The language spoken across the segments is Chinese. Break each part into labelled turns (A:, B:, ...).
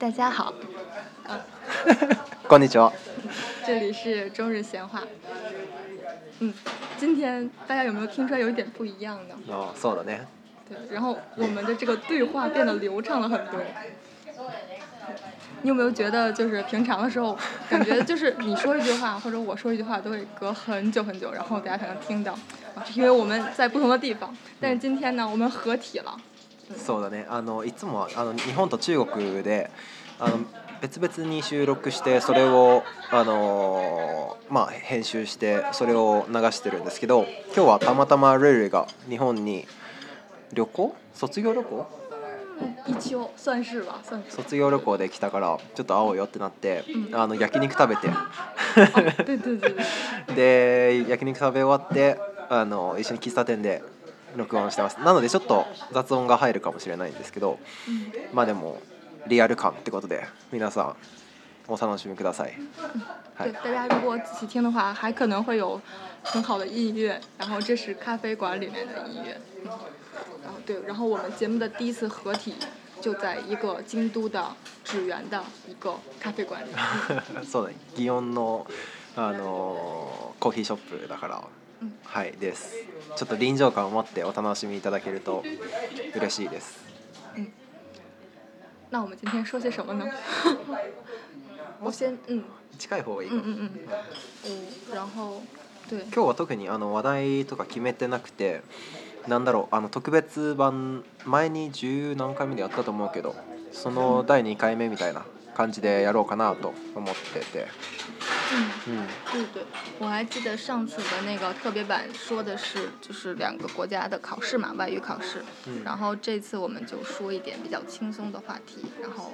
A: 大家好，
B: 啊，光头强，
A: 这里是中日闲话，嗯，今天大家有没有听出来有一点不一样的？
B: 哦，是的呢。
A: 对，然后我们的这个对话变得流畅了很多。你有没有觉得就是平常的时候，感觉就是你说一句话或者我说一句话都会隔很久很久，然后大家才能听到，因为我们在不同的地方。但是今天呢，我们合体了。
B: そうだねあのいつもあの日本と中国であの別々に収録してそれを、あのまあ、編集してそれを流してるんですけど今日はたまたまルールが日本に旅行卒業旅行
A: 一応算是吧算是
B: 卒業旅行で来たからちょっと会おうよってなって、あの焼肉食べて で焼肉食べ終わってあの一緒に喫茶店で録音してますなのでちょっと雑音が入るかもしれないんですけど、
A: うん、
B: まあでもリアル感ってことで皆さんお楽しみください。
A: 大家如果仔细听的话，还可能会有很好的音乐。然后这是咖啡馆里面的音乐。然后对，然后我们节目的第一次合体就在一个京都的纸园的一个咖啡馆里。
B: そうだ、祇園のあのコーヒーショップだから。はい、です。ちょっと臨場感を持ってお楽しみいただけると嬉しいです。
A: 嗯，那我们今天说些什么呢？我 先
B: 近い方がいいか
A: も。うん。然后对。
B: 今日は特にあの話題とか決めてなくて。なんだろうあの特別版前に十何回目でやったと思うけどその第2回目みたいな感じでやろうかなと思ってて
A: 嗯，对对，我还记得上次的那个特别版说的是就是两个国家的考试嘛，外语考试。
B: 嗯。
A: 然后这次我们就说一点比较轻松的话题，然后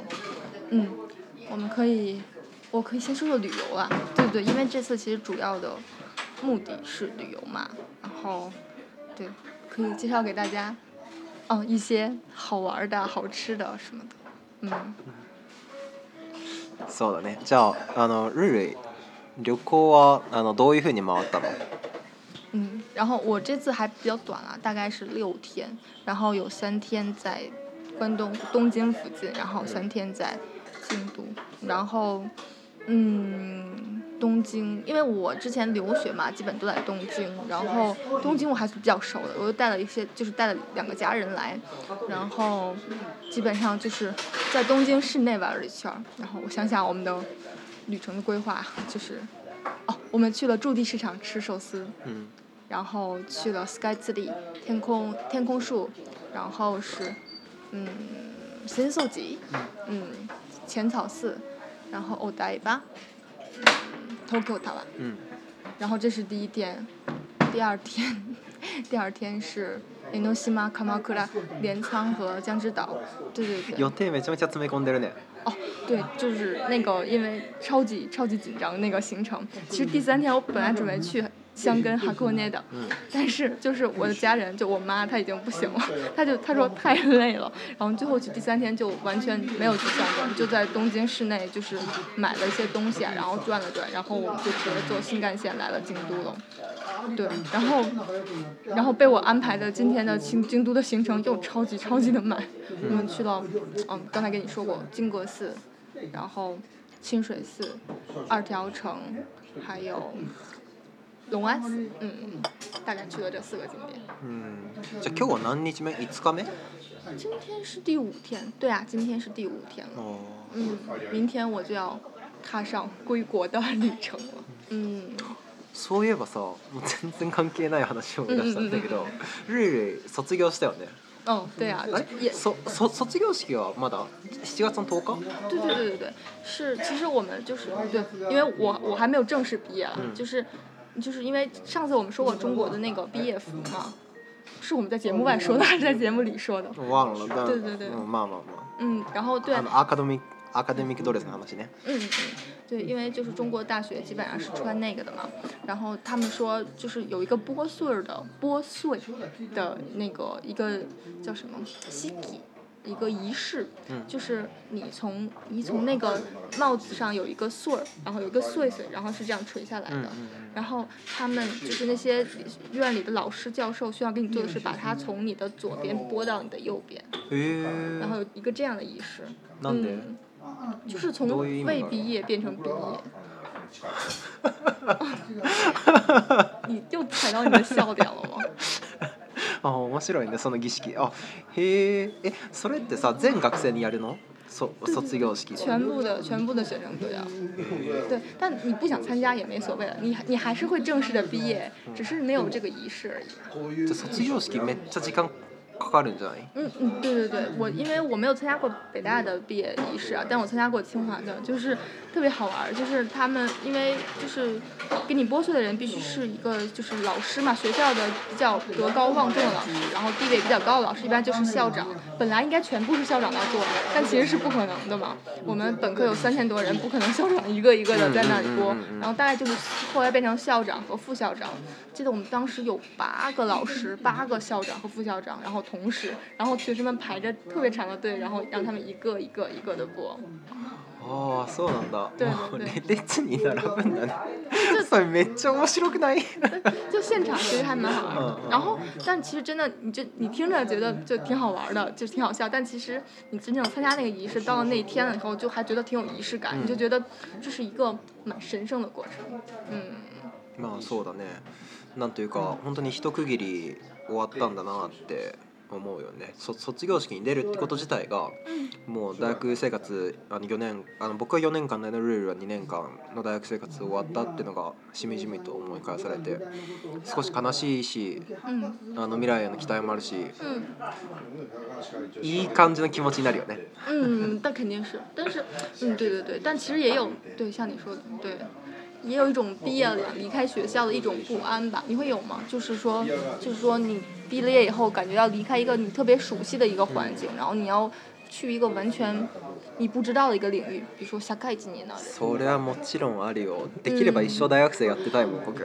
A: 嗯，我们可以，我可以先说说旅游啊，对不对？因为这次其实主要的目的是旅游嘛。然后，对，可以介绍给大家，嗯，一些好玩的、好吃的什么的。嗯。
B: そうだね。じゃあの瑞瑞。旅行どういうふうに回ったの？
A: 嗯，然后我这次还比较短啊，大概是六天，然后有三天在关东东京附近，然后三天在京都，然后嗯，东京，因为我之前留学嘛，基本都在东京，然后东京我还是比较熟的，我又带了一些，就是带了两个家人来，然后基本上就是在东京市内玩了一圈，然后我想想我们的。旅程的规划就是，哦，我们去了驻地市场吃寿司，
B: 嗯，
A: 然后去了 s k y t i t y 天空天空树，然后是，嗯，新宿吉，嗯，浅草寺，然后欧 d a i t o
B: k y o 塔吧，嗯，
A: 然后这是第一天，第二天。第二天是岩东西马卡马克拉、镰仓和江之岛。对对对。
B: 定めちゃめちゃ詰め込んでるね。
A: 哦，对，就是那个，因为超级超级紧张那个行程。其实第三天我本来准备去。香根哈库内的，但是就是我的家人，就我妈，她已经不行了，她就她说太累了，然后最后去第三天就完全没有去香根，就在东京市内就是买了一些东西啊，然后转了转，然后我们就直接坐新干线来了京都了，对，然后，然后被我安排的今天的京京都的行程又超级超级的满，我们去到，嗯，刚才跟你说过金阁寺，然后清水寺、二条城，还有。龙安寺，嗯嗯，大概去了这四个景点。
B: 嗯，じゃ今日は何日目？五日目？
A: 今天是第五天，对啊，今天是第五天了。
B: 哦。
A: 嗯，明天我就要踏上归国的旅程了。嗯。
B: そう言えばさ、全然関係ない話を出したんだけど、ルル、卒業したよね？
A: あ、对啊。
B: あ、卒業式はまだ七月の十日？
A: 对对对对对，是，其实我们就是，对，因为我我还没有正式毕业，就是。就是因为上次我们说过中国的那个毕业服嘛，是我们在节目外说的还是在节目里说的？
B: 我忘了，但嗯，嘛。
A: 嗯，然后对。
B: academic academic d r e s
A: 嗯嗯，对，因为就是中国大学基本上是穿那个的嘛，然后他们说就是有一个波穗儿的波穗，的那个一个叫什么？一个仪式，就是你从你从那个帽子上有一个穗儿，然后有一个穗穗，然后是这样垂下来的。然后他们就是那些院里的老师教授需要给你做的是把它从你的左边拨到你的右边，然后一个这样的仪式，嗯，就是从未毕业变成毕业，你又踩到你的笑点了。
B: あ面白いねその儀式あへええそれってさ全学生にやるのそ卒業式
A: 全部的全部的学生都要，对，但你不想参加也没所谓了，你你还是会正式的毕业，只是没有这个仪式而已。
B: 卒業式めっちゃ時間かかるんじゃない？
A: 嗯嗯，对对对，我因为我没有参加过北大的毕业仪式啊，但我参加过清华的，就是特别好玩就是他们因为就是给你剥碎的人必须是一个就是老师嘛，学校的比较德高望重的老师，然后地位比较高的老师，一般就是校长。本来应该全部是校长来做，但其实是不可能的嘛。我们本科有三千多人，不可能校长一个一个的在那里播。然后大概就是后来变成校长和副校长。记得我们当时有八个老师，八个校长和副校长，然后同时，然后学生们排着特别长的队，然后让他们一个一个一个的播。
B: ああそうなんだ。
A: 对对
B: 列に並ぶんだね。そ以めっちゃ面白くない？
A: 就现场其实还蛮好玩然后，但其实真的，你就你听着觉得就挺好玩的，就挺好笑。但其实你真正参加那个仪式，到了那天了以后，就还觉得挺有仪式感，你就觉得这是一个蛮神圣的过程。嗯。
B: まあそうだね。なんというか本当に一区切り終わったんだなって。思うよね卒業式に出るってこと自体がもう大学生活あの4年あの僕は4年間のルールは2年間の大学生活終わったっていうのがしみじみと思い返されて少し悲しいし、うん、あの未来への期待もあるし、うん、いい感じの気持ちになるよね。
A: 嗯，但肯定是，但是，嗯，对对对，但其也有一种毕业了离开学校的一种不安吧，你会有吗？就是说，就是说你毕了业以后，感觉要离开一个你特别熟悉的一个环境，然后你要。去一个完全你不知道的一个领域，比如说下盖几年呢？
B: それはもちろんあるよ。できれば一生大学生やってたいもん僕。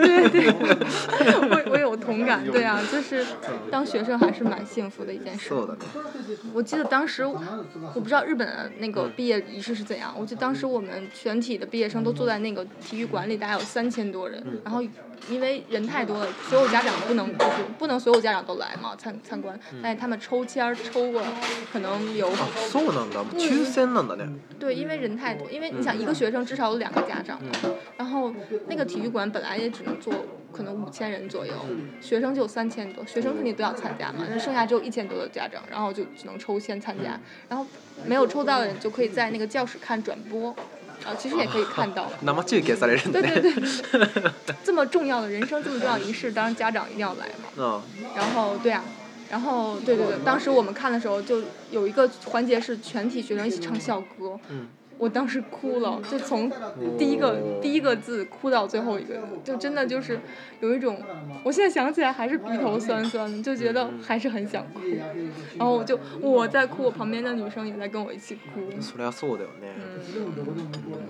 A: 对对，我我有同感，对啊，就是当学生还是蛮幸福的一件事。我记得当时我不知道日本那个毕业仪式是怎样，我记得当时我们全体的毕业生都坐在那个体育馆里，大概有三千多人。然后因为人太多了，所有家长不能就是不能所有家长都来嘛参参观，但是他们抽签抽过，可能。
B: 啊，抽
A: 对，因为人太多，因为你想一个学生至少有两个家长，然后那个体育馆本来也只能坐可能五千人左右，学生就三千多，学生肯定都要参加嘛，那剩下只有一千多的家长，然后就只能抽签参加，然后没有抽到的人就可以在那个教室看转播，啊，其实也可以看到。对对对，这么重要的人生这么重要仪式，当然家长一定要来嘛，然后对啊。然后，对对对，当时我们看的时候，就有一个环节是全体学生一起唱校歌，我当时哭了，就从第一个第一个字哭到最后一个，就真的就是有一种，我现在想起来还是鼻头酸酸，就觉得还是很想哭，然后我就我在哭，我旁边的女生也在跟我一起哭。
B: それはそうだよね。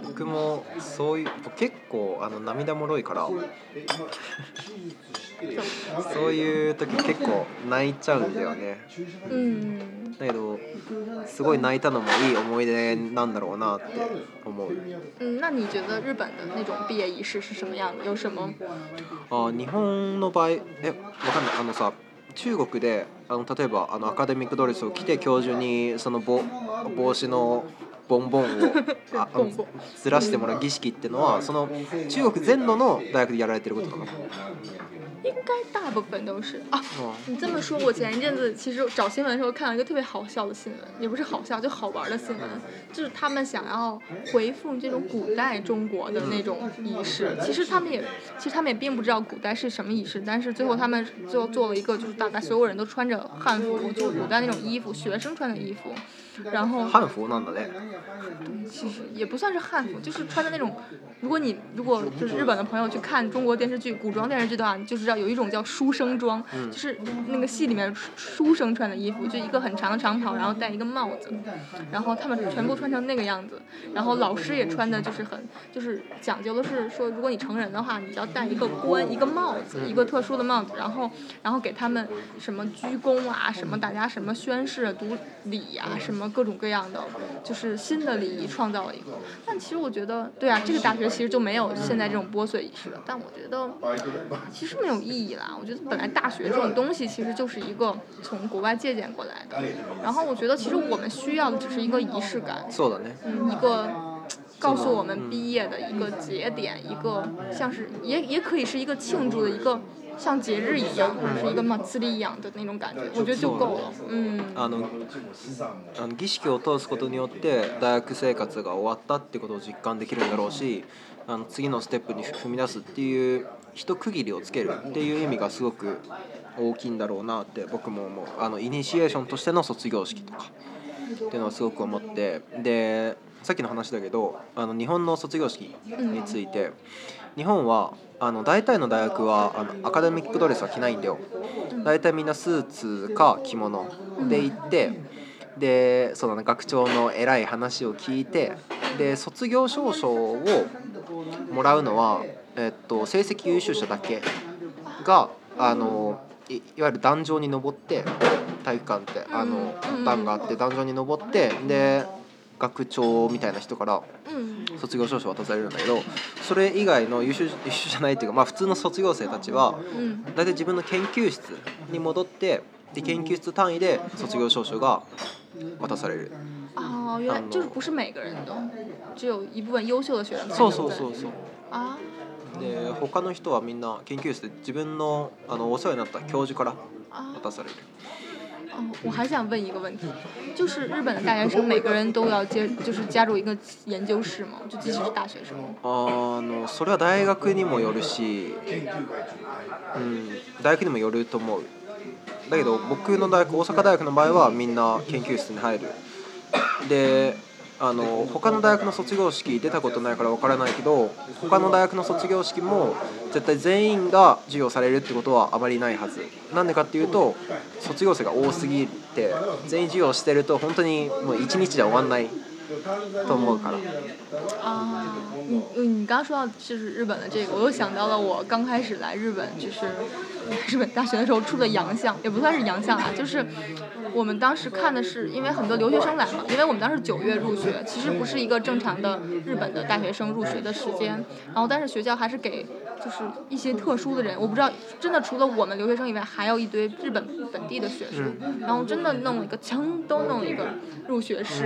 B: 僕もそういう結構あの涙もろいから。そういう時結構泣いちゃうんだよね、
A: うん、
B: だけどすごい泣いたのもいい思い出なんだろうなって思う
A: 嗯那你觉得日本的那种毕业仪式是什么样有什么
B: あ日本の場合えわかんないあのさ中国であの例えばあのアカデミックドレスを着て教授にその帽帽子のボンボンをあ あのずらしてもらう儀式っていうのはその中国全土の大学でやられてることなの
A: 应该大部分都是啊，你这么说，我前一阵子其实找新闻的时候看到一个特别好笑的新闻，也不是好笑，就好玩的新闻，就是他们想要回复这种古代中国的那种仪式，其实他们也，其实他们也并不知道古代是什么仪式，但是最后他们最后做了一个，就是大概所有人都穿着汉服，就古代那种衣服，学生穿的衣服。然后
B: 汉服那哪类？
A: 其实也不算是汉服，就是穿的那种。如果你如果就是日本的朋友去看中国电视剧、古装电视剧的话，你就知道有一种叫书生装，就是那个戏里面书书生穿的衣服，就一个很长的长袍，然后戴一个帽子，然后他们全部穿成那个样子。然后老师也穿的，就是很就是讲究的是说，如果你成人的话，你要戴一个官一个帽子，一个特殊的帽子。然后然后给他们什么鞠躬啊，什么大家什么宣誓、读礼啊，什么。各种各样的，就是新的礼仪创造了一个，但其实我觉得，对啊，这个大学其实就没有现在这种拨穗仪式了。但我觉得，其实没有意义啦。我觉得本来大学这种东西其实就是一个从国外借鉴过来的，然后我觉得其实我们需要的只是一个仪式感，嗯，一个告诉我们毕业的一个节点，一个像是也也可以是一个庆祝的一个。像节日一样，是一个祭り一样的那种感觉，我觉得就够了。嗯。
B: あの、あの儀式を通すことによって大学生活が終わったってことを実感できるんだろうし、あの次のステップに踏み出すっていう一区切りをつけるっていう意味がすごく大きいんだろうなって僕も思う。あのイニシエーションとしての卒業式とかっていうのはすごく思って、でさっきの話だけど、あの日本の卒業式について。うん日本はあの大体の大学はあのアカデミックドレスは着ないんだよ、うん、大体みんなスーツか着物で行って、うん、でその学長の偉い話を聞いてで卒業証書をもらうのは、えっと、成績優秀者だけがあのいわゆる壇上に登って体育館ってあの段があって壇上に登ってで学長みたいな人から卒業証書渡されるんだけどそれ以外の優秀優秀じゃないっていうか、まあ、普通の卒業生たちは大体自分の研究室に戻ってで研究室単位で卒業証書が渡される。
A: ああ、原一部優秀
B: そうそうそうそう。で他の人はみんな研究室で自分のあのお世話になった教授から渡される。
A: 哦，我还想问一个问题，就是日本的大学生每个人都要接，就是加入一个研究室吗？就即使是大学生。
B: あのそれは大学にもよるし、うん、大学にもよると思う。だけど僕の大学、大阪大学の場合はみんな研究室に入る。で。あの他の大学の卒業式出たことないからわからないけど他の大学の卒業式も絶対全員が授業されるってことはあまりないはずなんでかっていうと卒業生が多すぎて全員授業してると本当にもう1日じゃ終わんないと思うから。
A: 啊，你你刚刚说到就是日本的这个，我又想到了我刚开始来日本就是。日 本大学的时候出的洋相也不算是洋相啊，就是我们当时看的是因为很多留学生来嘛，因为我们当时九月入学，其实不是一个正常的日本的大学生入学的时间，然后但是学校还是给。就是一些特殊的人，我不知道，真的除了我们留学生以外，还有一堆日本本地的学生，然后真的弄一个，全都弄一个入学式，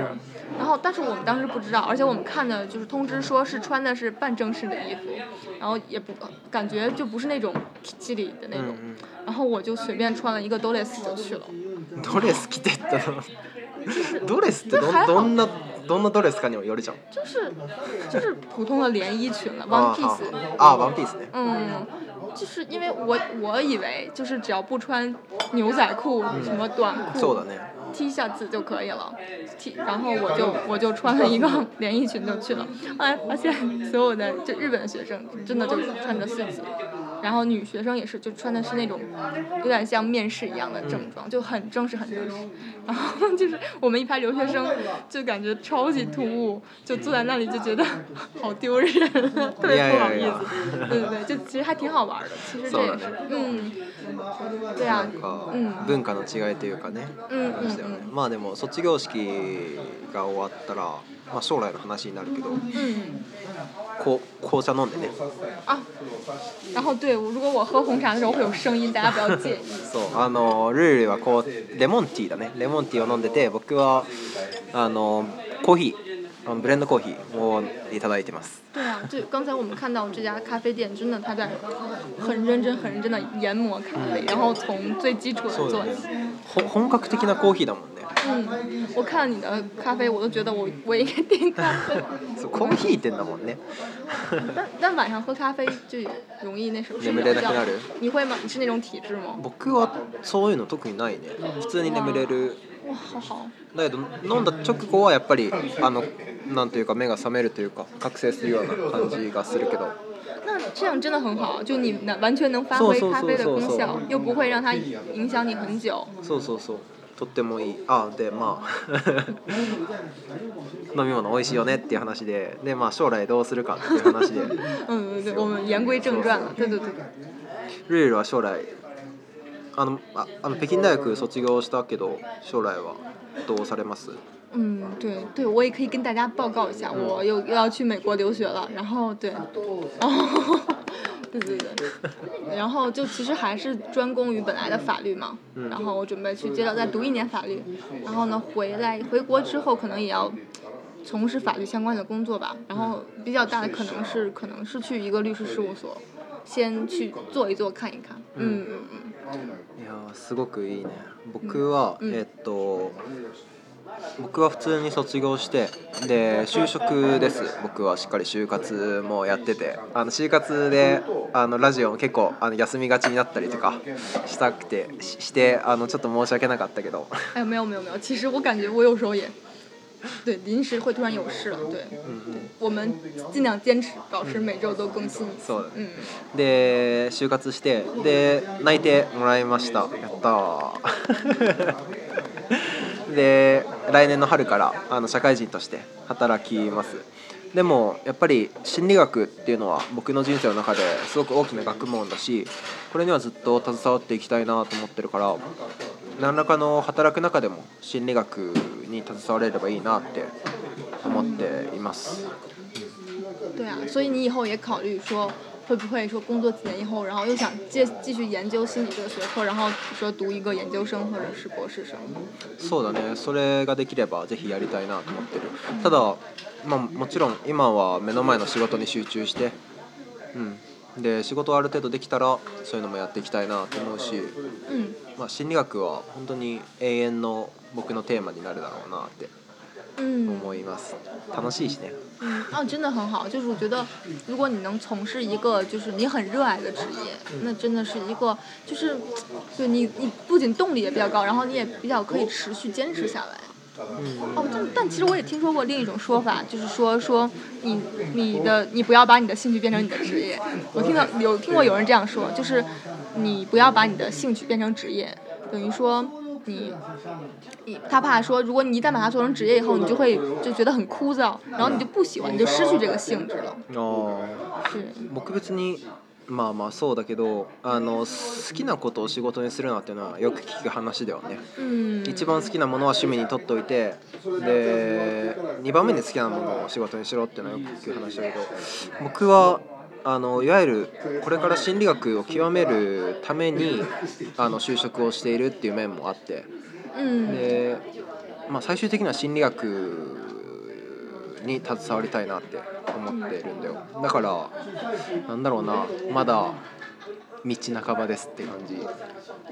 A: 然后但是我们当时不知道，而且我们看的就是通知说是穿的是半正式的衣服，然后也不感觉就不是那种机理的那种，然后我就随便穿了一个
B: ドレス就去了，的，就是，
A: 那还好。就是就是普通的连衣裙了，
B: ワ
A: ンピ
B: ース。啊，ワンピースね。
A: 嗯，就是因为我我以为就是只要不穿牛仔裤什么短裤、T 下子就可以了，T 然后我就我就穿了一个连衣裙就去了，后来发现所有的就日本学生真的就穿着校服。然后女学生也是，就穿的是那种，有点像面试一样的正装，就很正式很正式。然后就是 我们一排留学生，就感觉超级突兀，就坐在那里就觉得好丢人，特别不好意思。对对对，就其实还挺好玩的。其实这也是，嗯，对啊，嗯。
B: 文化の違いというかね。
A: 嗯
B: まあでも卒業式が終わったら。まあ、将来の話になるけど、こう紅茶飲んでね
A: あ然后对如果我喝红茶的时候会有声音大家不要介意
B: そうあのルールはこうレモンティーだねレモンティーを飲んでて僕はあのコーヒー嗯，ブレンドコーヒーをいただいてます。
A: 对啊，就刚才我们看到这家咖啡店，真的他在很认真、很认真的研磨咖啡，然后从最基础的做起。
B: 本本格的なコーヒーだもんね。
A: 嗯，我看你的咖啡，我都觉得我我应该订咖啡。
B: コーヒーっんだもんね。
A: 但但晚上喝咖啡就容易那什么。
B: 眠れな
A: 你会吗？你是那种体质吗？
B: 僕はそういうの特にないね。普通に眠れる。だけど飲んだ直後はやっぱりあのなんというか目が覚めるというか覚醒するような感じがするけど。
A: 这样真的很好，就你能完全能发挥咖啡的功效，又不会让它影响你很久。
B: そうそうそう。とってもいいあでまあ 飲み物美味しいよねっていう話ででまあ将来どうするかっていう話で
A: う我们言归正传了对对对
B: ルイは将来あのああの北京大学卒業したけど将来はどうされます？
A: 嗯，对对，我也可以跟大家报告一下，我又又要去美国留学了。然后对，对对对，然后就其实还是专攻于本来的法律嘛。嗯。然后我准备去接着再读一年法律，然后呢回来回国之后可能也要从事法律相关的工作吧。然后比较大的可能是可能是去一个律师事务所。先去做一做看一看。うんうん
B: いやすごくいいね。僕は、
A: う
B: えっと。僕は普通に卒業してで就職です僕はしっかり就活もやっててあの就活であのラジオも結構あの休みがちになったりとかしたくてしてあのちょっと申し訳なかったけど。
A: 哎，没有没有没有，其实我感觉我有时候也 对，临时会突然有事了。对、我们尽量坚持保持每周都更新。
B: そうで就活してで内定もらいました。やった で来年の春からあの社会人として働きます。でもやっぱり心理学っていうのは僕の人生の中ですごく大きな学問だしこれにはずっと携わっていきたいなと思ってるから何らかの働く中でも心理学に携われればいいなって思っています。
A: 对啊，所以你以后也考虑说，会不会说工作几年以后，然后又想继继续研究心理这个学科，然后说读一个研究生或者是博士生。
B: そうだね。それができればぜひやりたいなと思ってる。ただ、まあもちろん今は目の前の仕事に集中して、うん。で仕事ある程度できたらそういうのもやっていきたいなと思うし、
A: うん
B: まあ、心理学は本当に永遠の僕のテーマになるだろうなって思います。楽しいしね。
A: 嗯，啊，真的很好。就是我觉得，如果你能从事一个就是你很热爱的职业，那真的是一个就是，对你你不仅动力也比较高，然后你也比较可以持续坚持下来。哦，但但其实我也听说过另一种说法，就是说说你你的你不要把你的兴趣变成你的职业。我听到有听过有人这样说，就是你不要把你的兴趣变成职业，等于说你你他怕说，如果你一旦把它做成职业以后，你就会就觉得很枯燥，然后你就不喜欢，就失去这个性质了。
B: 哦。
A: 是。
B: まあまあそうだけどあの好きなことを仕事にするなっていうのはよく聞く話だよね、
A: うん、
B: 一番好きなものは趣味にとっておいてで2番目に好きなものを仕事にしろっていうのはよく聞く話だけど僕はあのいわゆるこれから心理学を極めるためにあの就職をしているっていう面もあって、
A: うん、
B: で、まあ、最終的には心理学に携わりたいなって思ってるんだよ。だからなんだろうな、まだ道半ばですって感じ。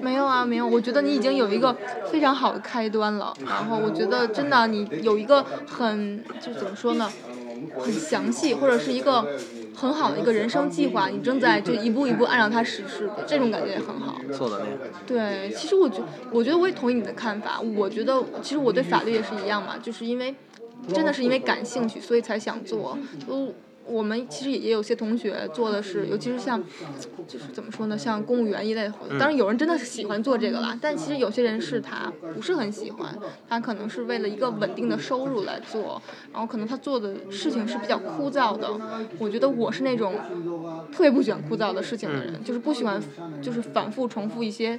A: 没有啊，没有。我觉得你已经有一个非常好的开端了。然后我觉得真的你有一个很就是怎么说呢，很详细或者是一个很好的一个人生计划。你正在就一步一步按照它实施的，这种感觉也很好。
B: 做的那
A: 对，其实我觉，我觉得我也同意你的看法。我觉得其实我对法律也是一样嘛，就是因为。真的是因为感兴趣，所以才想做。我们其实也有些同学做的是，尤其是像，就是怎么说呢，像公务员一类的。动。当然，有人真的是喜欢做这个啦，但其实有些人是他不是很喜欢，他可能是为了一个稳定的收入来做，然后可能他做的事情是比较枯燥的。我觉得我是那种特别不喜欢枯燥的事情的人，就是不喜欢就是反复重复一些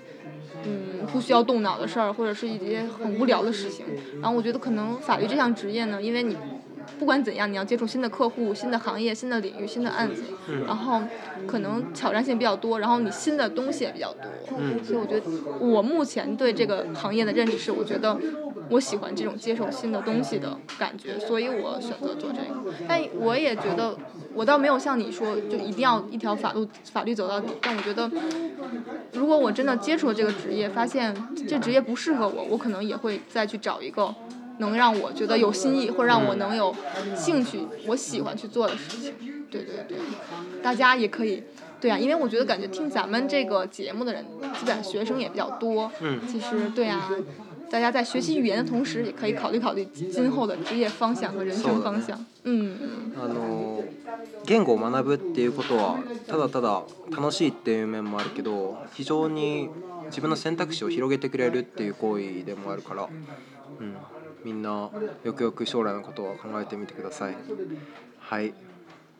A: 嗯不需要动脑的事儿，或者是一些很无聊的事情。然后我觉得可能法律这项职业呢，因为你。不管怎样，你要接触新的客户、新的行业、新的领域、新的案子，然后可能挑战性比较多，然后你新的东西也比较多。所以我觉得，我目前对这个行业的认识是，我觉得我喜欢这种接受新的东西的感觉，所以我选择做这个。但我也觉得，我倒没有像你说，就一定要一条法律法律走到底。但我觉得，如果我真的接触了这个职业，发现这职业不适合我，我可能也会再去找一个。能让我觉得有新意，或者让我能有兴趣，我喜欢去做的事情。对对对，大家也可以，对呀，因为我觉得感觉听咱们这个节目的人，基本学生也比较多。
B: 嗯。
A: 其实，对呀，大家在学习语言的同时，也可以考虑考虑今后的职业方向和人生方向。嗯。
B: あの、言語を学ぶっていうことはただただ楽しいっていう面もあるけど、非常に自分の選択肢を広げてくれるっていう行為でもあるから、うん。みんなよくよく将来のことを考えてみてくださいはい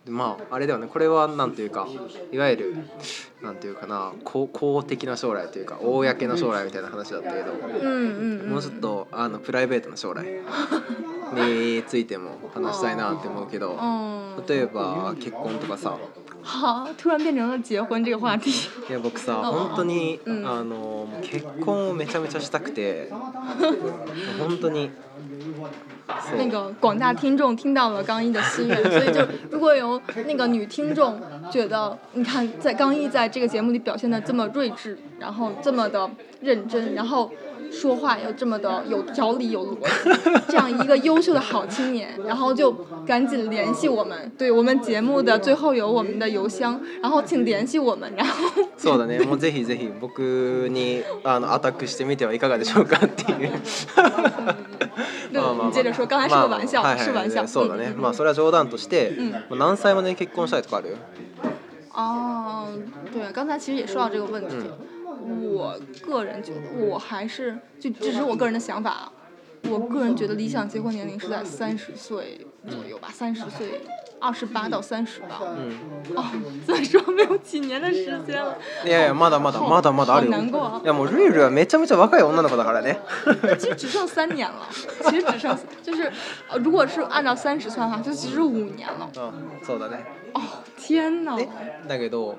B: まああれだよねこれは何ていうかいわゆる何ていうかな公的な将来というか公の将来みたいな話だったけど、もうちょっとあのプライベートの将来についても話したいなって思うけど例えば結婚とかさ
A: 好，突然变成了结婚这个话题。
B: いや僕さ、本当にあの結婚をめちゃめちゃしたくて。本当に。
A: 那个广大听众听到了刚一的心愿，所以就如果有那个女听众觉得，你看在刚一在这个节目里表现的这么睿智，然后这么的认真，然后。说话要这么的有条理有逻辑，这样一个优秀的好青年，然后就赶紧联系我们。对我们节目的最后有我们的邮箱，然后请联系我们。然后，
B: そうだね。もうぜひぜひ僕にあのアタックしてみてはいかがでしょうかっていう。
A: 你接着说，刚才是个玩笑，是玩笑。
B: そうだね。まあそれは冗談として、何歳まで結婚したいとかある？
A: 哦，对，刚才其实也说到这个问题。我个人觉得，我还是就只是我个人的想法。我个人觉得理想结婚年龄是在三十岁左右吧，三十岁，二十八到三十吧。
B: 嗯。
A: 哦，再说没有几年的时间了。
B: 哎呀，妈的，妈的，妈的，妈的。
A: 好难
B: 过。え、モリルはめちゃめちゃ若い女の子だからね。
A: 其实只剩三年了，其实只剩就是，呃，如果是按照三十算的话，就只剩五年了。
B: 嗯，そうだね。
A: 哦，天哪。
B: え、だけど。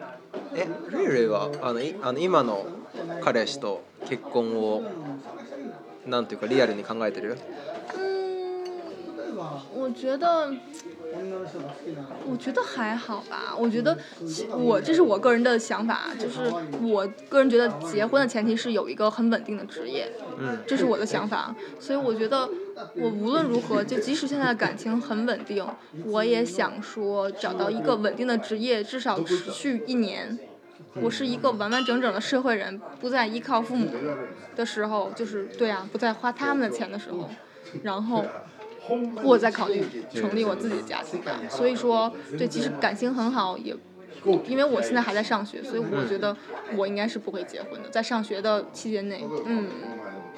B: えルールはあのいあの今の彼氏と結婚をなんていうかリアルに考えてる
A: 我觉得，我觉得还好吧。我觉得，我这是我个人的想法，就是我个人觉得结婚的前提是有一个很稳定的职业，这是我的想法。所以我觉得，我无论如何，就即使现在的感情很稳定，我也想说找到一个稳定的职业，至少持续一年。我是一个完完整整的社会人，不再依靠父母的时候，就是对啊，不再花他们的钱的时候，然后。我在考虑成立我自己的家庭吧，所以说，对，其实感情很好，也因为我现在还在上学，所以我觉得我应该是不会结婚的，在上学的期间内，嗯。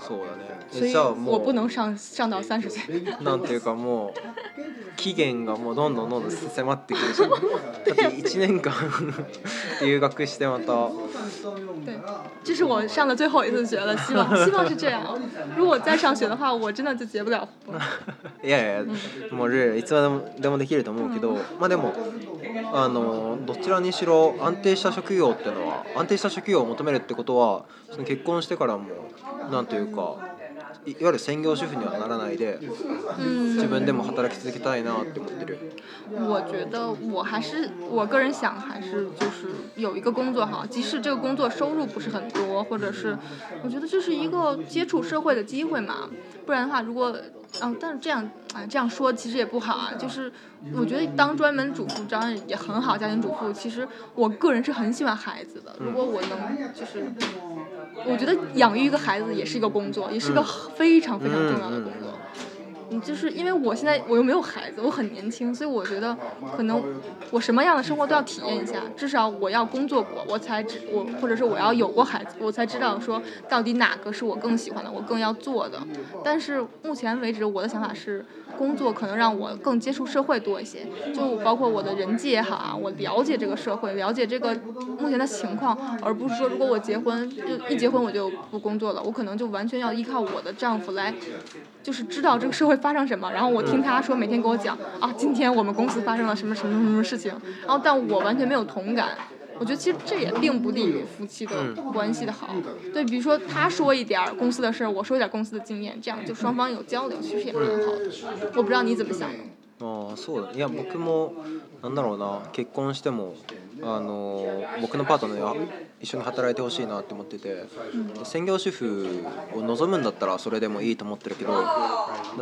B: そうだねじゃあも
A: 我不
B: う
A: 能上上到三十岁。
B: なんていうかもう期限がもうどんどんどんどん迫ってくるし、だって1年間留学してまた
A: 对，这是我上的最后一次学了，希望希望是这样。如果再上学的话，我真的就结不了婚。
B: いやいやもうルールいつまでもでもできると思うけど、まあでもあのどちらにしろ安定した職業っていうのは安定した職業を求めるってことはその結婚してからもなんというかいわゆる専業主婦にはならないで、自分でも働き続けたいなって思ってる。
A: 我觉得我还是我个人想还是就是有一个工作好，即使这个工作收入不是很多，或者是我觉得这是一个接触社会的机会嘛。不然的话，如果嗯，但是这样。啊，这样说其实也不好啊，就是我觉得当专门主妇当样也很好。家庭主妇，其实我个人是很喜欢孩子的。如果我能，就是我觉得养育一个孩子也是一个工作，也是个非常非常重要的工作。就是因为我现在我又没有孩子，我很年轻，所以我觉得可能我什么样的生活都要体验一下，至少我要工作过，我才知我，或者是我要有过孩子，我才知道说到底哪个是我更喜欢的，我更要做的。但是目前为止，我的想法是。工作可能让我更接触社会多一些，就包括我的人际也好啊，我了解这个社会，了解这个目前的情况，而不是说如果我结婚，就一结婚我就不工作了，我可能就完全要依靠我的丈夫来，就是知道这个社会发生什么，然后我听他说每天给我讲啊，今天我们公司发生了什么什么什么事情，然后但我完全没有同感。我觉得其实这也并不利于夫妻的关系的好。对，比如说他说一点儿公司的事，我说一点儿公司的经验，这样就双方有交流，其实也蛮好。我不知道你怎么想。
B: 啊，そうだ。いや、僕もなんだろうな、結婚してもあの僕のパートナー一緒に働いてほしいなって思ってて、専業主婦を望むんだったらそれでもいいと思ってるけど、だ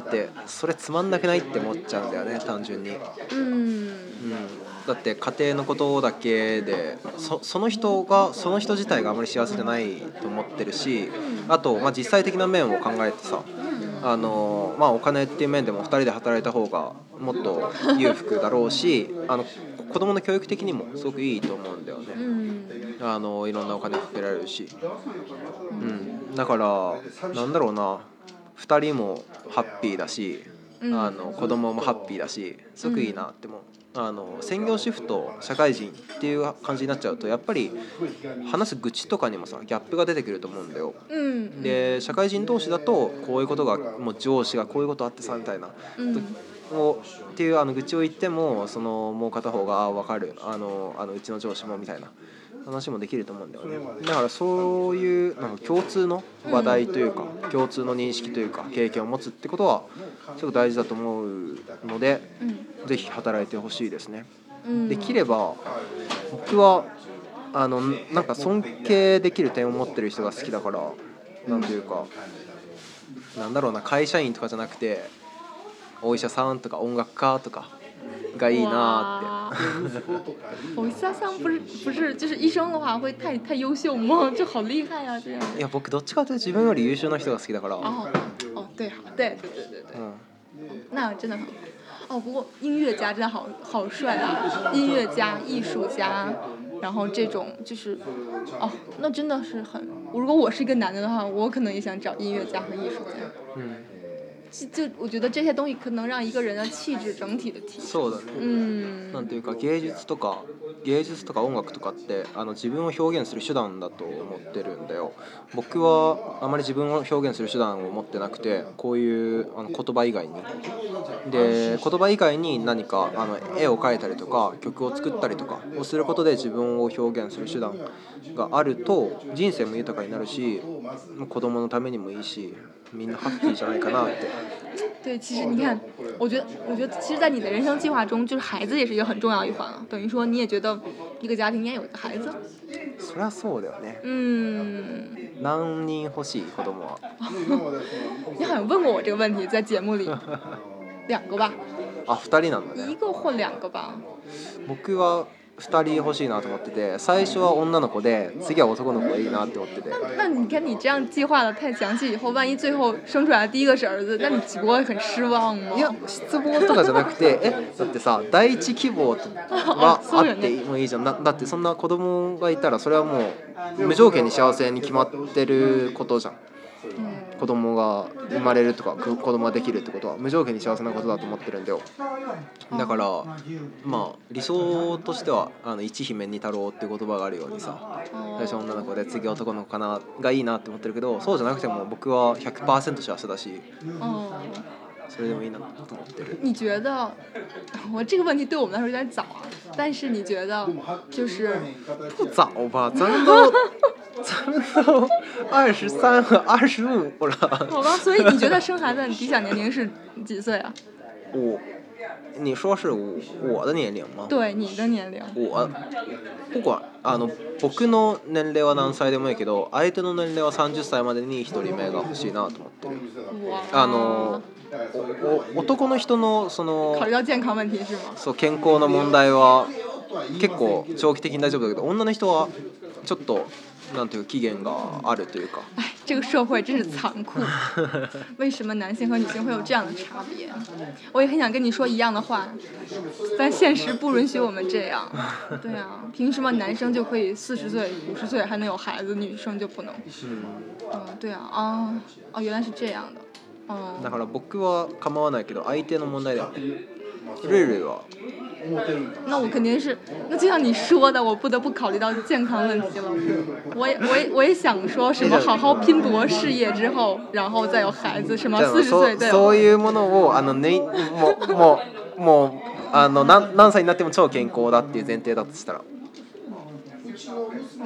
B: ってそれつまんなくないって思っちゃうんだよね、単純に。
A: うん。
B: うん。だって家庭のことだけでそその人がその人自体があまり幸せじゃないと思ってるしあと、まあ、実際的な面を考えてさあの、まあ、お金っていう面でも2人で働いた方がもっと裕福だろうしあの子供の教育的にもすごくいいと思うんだよね、
A: うん、
B: あのいろんなお金かけられるし、うん、だからなんだろうな2人もハッピーだし、
A: うん、
B: あの子供もハッピーだしすごくいいなって思う。うんあの専業主婦と社会人っていう感じになっちゃうとやっぱり話す愚痴とかにもさギャップが出てくると思うんだよ。
A: うん、
B: で社会人同士だとこういうことがもう上司がこういうことあってさみたいな。
A: う
B: んっていうあの愚痴を言ってもそのもう片方が「あ分かるあのあのうちの上司も」みたいな話もできると思うんだよねだからそういうなんか共通の話題というか、共通の認識というか経験を持つってことはすごく大事だと思うので、うん、ぜひ働いてほしいですね、うん、できれば僕はあのなんか尊敬できる点を持ってる人が好きだから何というか、なんだろうな会社員とかじゃなくてお医者さんとか音楽家とか
A: 哇，我想想不是不是，就是医生的话会太太优秀吗？就好厉害啊这样。
B: いや僕どっちかというと自分より優秀な人が好きだから。
A: 哦哦对好对对对对对。
B: 嗯。
A: 那真的很好。哦不过音乐家真的好好帅啊！音乐家、艺术家，然后这种就是，哦那真的是很，如果我是一个男的的话，我可能也想找音乐家和艺术家。
B: 嗯。
A: 就我觉得这些东西可能让一个人的气质整体的提升。嗯。
B: 芸術とか音楽とかってあの自分を表現する手段だと思ってるんだよ僕はあまり自分を表現する手段を持ってなくてこういうあの言葉以外にで言葉以外に何かあの絵を描いたりとか曲を作ったりとかをすることで自分を表現する手段があると人生も豊かになるし子供のためにもいいしみんなハッピーじゃないかなって
A: 对，其实你看，我觉得，我觉得，其实，在你的人生计划中，就是孩子也是一个很重要一环啊。等于说，你也觉得一个家庭应该有一个孩子。
B: そそうだよね。
A: 嗯。
B: 何人欲しい子供
A: 你好像问过我这个问题，在节目里，两个吧。
B: あ、二人な
A: 一个或两个吧。
B: 僕は。2人欲しいなと思ってて最初は女の子で次は男の子がいいなって思ってて
A: 那你看你这样计划的太详细以后万一最后生出来第一个是儿子那你岂不会很失望吗
B: いや失望とかじゃなくてえだってさ第一希望はあってもいいじゃんだだってそんな子供がいたらそれはもう無条件に幸せに決まってることじゃん、うん子供が生まれるとか子供ができるってことは無条件に幸せなことだと思ってるんだよだからまあ理想としては「あの一姫二太郎」っていう言葉があるようにさ最初女の子で次男の子かながいいなって思ってるけどそうじゃなくても僕は100%幸せだし。所以就没能
A: 你觉得，我这个问题对我们来说有点早，但是你觉得就是
B: 不早吧？咱都咱们都二十三和二十五了。
A: 好吧，所以你觉得生孩子理想年龄是几岁啊？
B: 你说是我的年龄吗？
A: 对，你的年龄。
B: 我、僕はあの僕の年齢は何歳でもいいけど、相手の年齢は三十歳までに一人目が欲しいなと思ってる。あの。お男の人のそのそう健康の問題は結構長期的に大丈夫だけど、女の人はちょっとなんていう機嫌があるというか。
A: 哎，这个社会真是残酷。为什么男性和女性会有这样的差别？我也很想跟你说一样的话，但现实不允许我们这样。对啊，凭什么男生就可以四十岁、五十岁还能有孩子，女生就不能？嗯，对啊，啊，哦，原来是这样的，哦。
B: だから僕は構わないけど相手の問題だって。ルル
A: 那我肯定是，那就像你说的，我不得不考虑到健康问题了。我也，我也，我也想说什么，好好拼搏事业之后，然后再有孩子什么，四十岁对
B: あの 何歳になっても超健康だっていう前提だとしたら。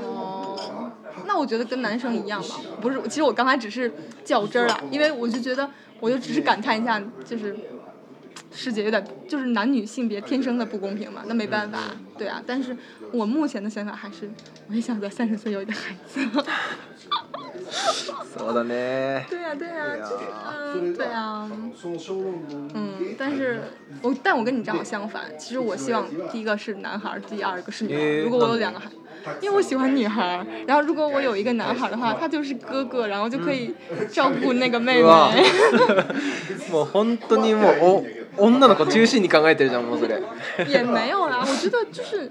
A: 哦，那我觉得跟男生一样吧，不是，其实我刚才只是较真儿啊，因为我就觉得，我就只是感叹一下，就是。师姐有点就是男女性别天生的不公平嘛，那没办法，对啊，但是。我目前的想法还是，我也想在三十岁有一个孩子。
B: そうだ
A: 对呀对呀，嗯对呀。嗯，但是我，但我跟你正好相反。其实我希望第一个是男孩，第二个是女孩。如果我有两个孩，因为我喜欢女孩。然后，如果我有一个男孩的话，他就是哥哥，然后就可以照顾那个妹妹。
B: も本当に、もお女の子中心に考えてるじゃん、もうそれ。
A: 也没有啦，我觉得就是。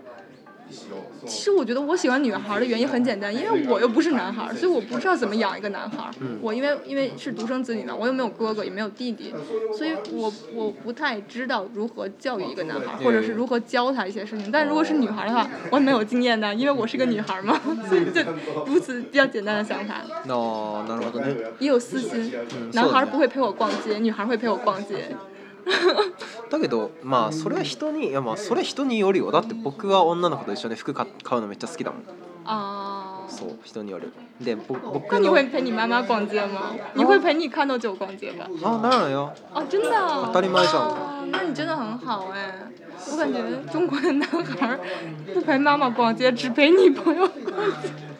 A: 其实我觉得我喜欢女孩的原因很简单，因为我又不是男孩，所以我不知道怎么养一个男孩。我因为因为是独生子女嘛，我又没有哥哥也没有弟弟，所以我我不太知道如何教育一个男孩，或者是如何教他一些事情。但如果是女孩的话，我很没有经验的，因为我是个女孩嘛，所以就 如此比较简单的想法。
B: 那
A: 也有私心，男孩不会陪我逛街，女孩会陪我逛街。
B: だけどまあそれは人にいやまあそれは人によるよだって僕は女の子と一緒で服買うのめっちゃ好きだもん
A: あ
B: そう人によるでぼ僕
A: 那你会陪你妈妈逛街吗？你会陪你逛街吗？
B: あなるよ当たり前じゃん
A: 啊那你真的很好哎、我感觉中国的男孩は、不陪妈妈逛街，只陪女朋友逛街。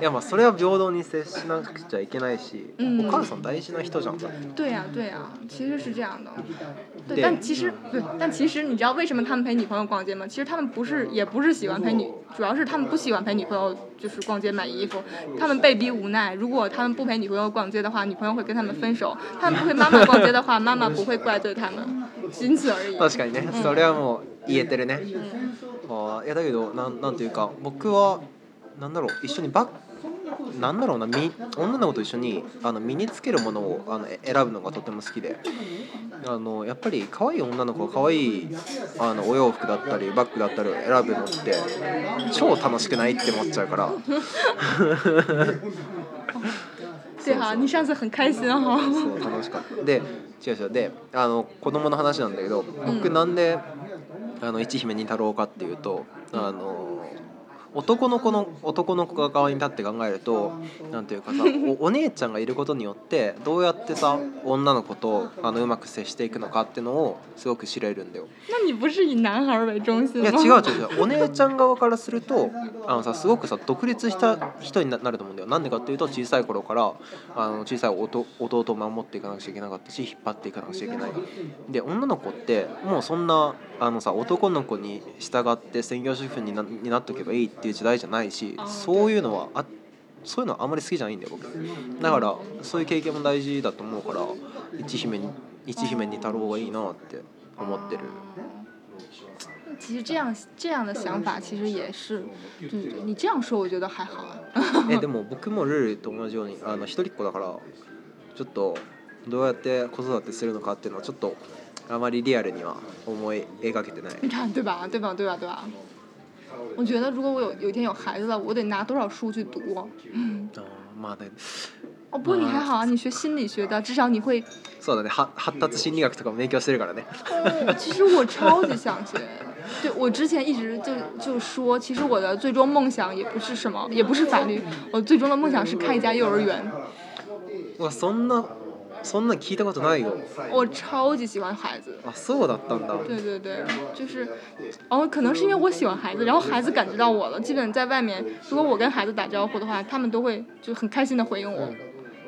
B: いや、あそれは平等に接しなくちゃいけないし、お母さん大事な人じゃん。
A: 对呀，对呀，其实是这样的。对，但其实对，但其实你知道为什么他们陪女朋友逛街吗？其实他们不是，也不是喜欢陪女，主要是他们不喜欢陪女朋友就是逛街买衣服，他们被逼无奈。如果他们不陪女朋友逛街的话，女朋友会跟他们分手。他们陪妈妈逛街的话，妈妈不会怪罪他们，仅此而已。
B: 確かにね、それはもう言えてるね。ああ、いやだけど、なんなんていうか、僕は。なんだろう一緒にバッなんだろうなみ女の子と一緒にあの身につけるものをあの選ぶのがとても好きであのやっぱり可愛い女の子可愛いあのお洋服だったりバッグだったりを選ぶのって超楽しくないって思っちゃうから。そう楽しかった。で、違う違うで、あの子供の話なんだけど、僕なんで、あの一姫二太郎かっていうと、あの。男の子の男の子側に立って考えるとなんていうかさお姉ちゃんがいることによってどうやってさ女の子とあのうまく接していくのかっていうのをすごく知れるんだよ。
A: 那不是以男
B: いや違う違う違うお姉ちゃん側からするとあのさすごくさ独立した人になると思うんだよ。なんでかっていうと小さい頃からあの小さい弟を守っていかなくちゃいけなかったし引っ張っていかなくちゃいけない。で女の子ってもうそんなあのさ男の子に従って専業主婦になになっとけばいいっていう時代じゃないしそういうのはあそういうのはあんまり好きじゃないんだよ僕だからそういう経験も大事だと思うから一姫に一姫に太郎がいいなって思ってる。
A: 其实这样这样的想法其实也是，对对对，你这样说我觉得还好啊。
B: えでも僕もルールと同じようにあの一人っ子だからちょっとどうやって子育てするのかっていうのはちょっとあまりリアルには思い描けてない。
A: 你 看对吧？对吧？对吧？对吧？我觉得如果我有有一天有孩子了，我得拿多少书去读。
B: 哦，嘛的。
A: 哦，不过你还好啊，你学心理学的，至少你会。
B: そうだね。発発達心理学とか勉強してるからね。
A: 其实我超级想学，对，我之前一直就就说，其实我的最终梦想也不是什么，也不是法律，我最终的梦想是开一家幼儿园。
B: 我そんな。
A: 我超级喜欢孩子。
B: あ、そうだったんだ。
A: 对对对，就是，哦，可能是因为我喜欢孩子，然后孩子感觉到我了。基本在外面，如果我跟孩子打招呼的话，他们都会就很开心的回应我。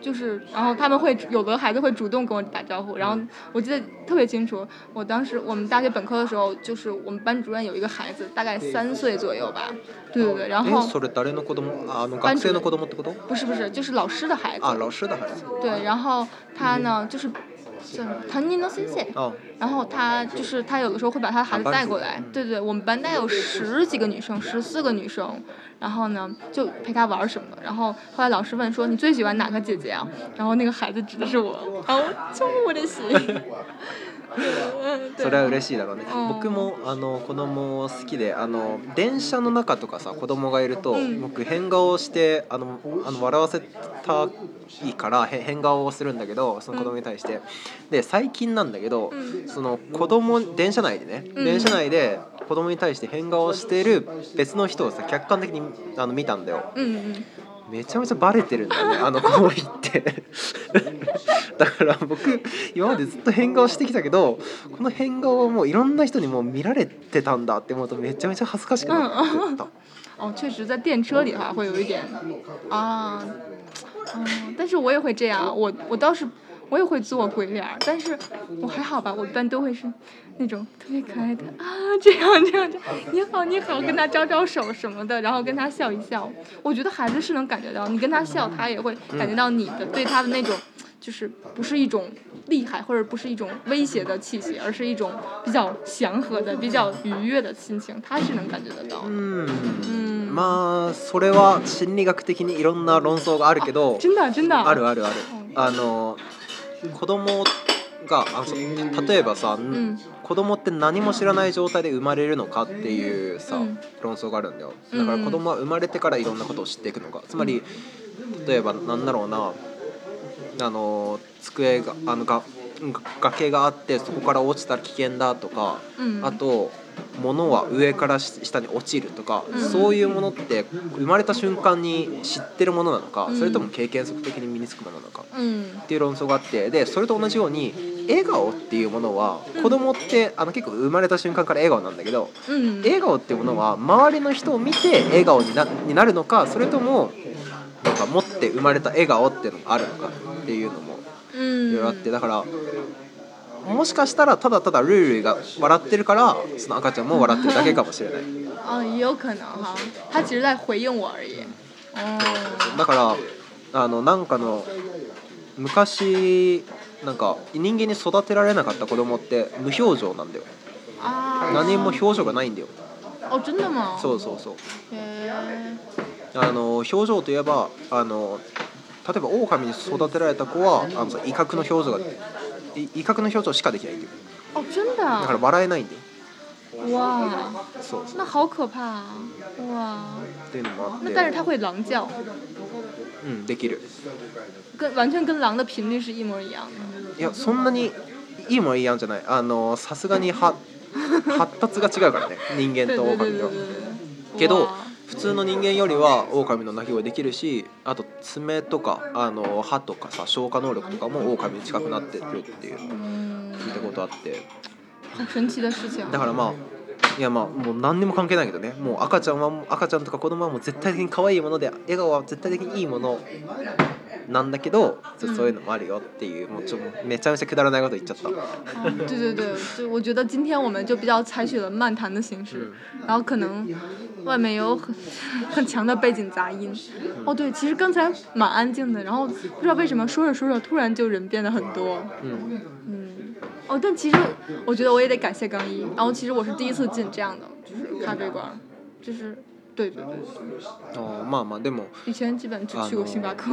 A: 就是，然后他们会有的孩子会主动跟我打招呼，然后我记得特别清楚，我当时我们大学本科的时候，就是我们班主任有一个孩子，大概三岁左右吧。对对对。然后。班主任不是不是，就是老师的孩子。
B: 啊，老师的孩子。
A: 对，然后他呢，就是。叫唐尼诺茜
B: 茜，
A: 然后他就是他有的时候会把他的孩子带过来，对对，我们班带有十几个女生，十四个女生，然后呢就陪他玩什么，然后后来老师问说你最喜欢哪个姐姐啊？然后那个孩子指的是我，啊，操我的心。
B: それは嬉しいだろうね、
A: うん、
B: 僕もあの子供を好きであの電車の中とかさ子供がいると、
A: うん、
B: 僕変顔をしてあのあの笑わせたいから変顔をするんだけどその子供に対して、うん、で最近なんだけど、その子供電車内でね、電車内で子供に対して変顔をしてる別の人をさ客観的にあの見たんだよ。
A: うんうん
B: めちゃめちゃバレてるんだね あの行為って だから僕今までずっと変顔してきたけどこの変顔をもういろんな人にもう見られてたんだって思うとめちゃめちゃ恥ずかしくなってた。
A: 哦，确实，在电车里的会有一点啊，嗯、呃，但是我也会这样，我我倒是我也会做鬼脸，但是我还好吧，我一般都会是那种特别可爱的啊，这样这样这样，你好你好，跟他招招手什么的，然后跟他笑一笑。我觉得孩子是能感觉到，你跟他笑，他也会感觉到你的对他的那种，就是不是一种厉害或者不是一种威胁的气息，而是一种比较祥和的、比较愉悦的心情，他是能感觉得到。
B: 嗯
A: 嗯。
B: まあそれは心理学的にいろんな論争があるけど。
A: 真的真的。
B: あるあるある。あの子供が、あ、例えばさ。子供って何も知らない状態で生まれるのかっていうさ、
A: うん、
B: 論争があるんだよだから子供は生まれてからいろんなことを知っていくのかつまり例えばなんだろうなあの机があのが崖があってそこから落ちたら危険だとか、
A: うん、
B: あと物は上から下に落ちるとか、
A: うん、
B: そういうものって生まれた瞬間に知ってるものなのか、
A: うん、
B: それとも経験則的に身につくものなのか、
A: うん、
B: っていう論争があってでそれと同じように笑顔っていうものは子供ってあの結構生まれた瞬間から笑顔なんだけど、笑顔っていうものは周りの人を見て笑顔になになるのかそれともなんか持って生まれた笑顔っていうのがあるのかっていうのもいろいろあってだからもしかしたらただただルイルイが笑ってるからその赤ちゃんも笑ってるだけかもしれないだからあのなんかの昔なんか人間に育てられなかった子供って無表情なんだよ何も表情がないんだよ
A: あ真的吗
B: そうそうそうあの表情といえばあの例えばオオカミに育てられた子はあの威嚇の表情が威嚇の表情しかできないって
A: いう真的
B: だから笑えないんだ
A: 哇，
B: そうそう
A: 那好可怕啊！哇，
B: っていうのあ
A: 那但是它会狼叫，
B: うんできる
A: 跟完全跟狼的频率是一模一样的。
B: いやそんなにいいもんいいやんじゃないあのさすがには 発達が違うからね人間と
A: 对对狼
B: けど普通の人間よりはオオカミの鳴き声できるしあと爪とかあの歯とかさ消化能力とかもオオカミに近くなってるっていう聞いたことあって。だからまあいやまあもう何にも関係ないけどねもう赤ちゃんは赤ちゃんとか子供はもう絶対的に可愛いもので笑顔は絶対的にいいものなんだけど、そういうのもあるよっていうもうちょめちゃめちゃくだらないこと言っちゃった。
A: で对对对，我觉得今天我们就比较采取了漫谈的形式，然后可能外面有很很强的背景杂音。哦对，其实刚才蛮安静的，然后不知道为什么说着说着突然就人变得很多。嗯。哦，但其实我觉得我也得感谢刚一，然后其实我是第一次进这样的，就是咖啡馆，就是。对对对。
B: まあまあでも。
A: 以前基本只去过星巴克。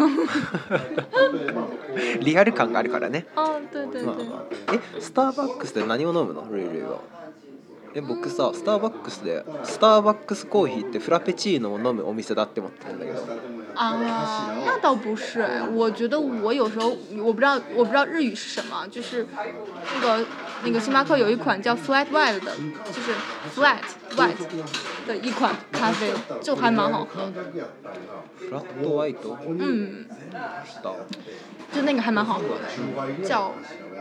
B: リアル感があるからね。
A: 哦，对对对。
B: え、スターバックスで何を飲むの？ルイルイは。で僕さスターバックスでスターバックスコーヒーってフラペチーノを飲むお店だって思ってたんだけど。
A: 啊、uh,，那倒不是，我觉得我有时候我不知道我不知道日语是什么，就是那个那个星巴克有一款叫 flat white 的，就是 flat white 的一款咖啡，就还蛮好喝。
B: flat white。
A: 嗯。
B: 知道。
A: 就那个还蛮好喝的，叫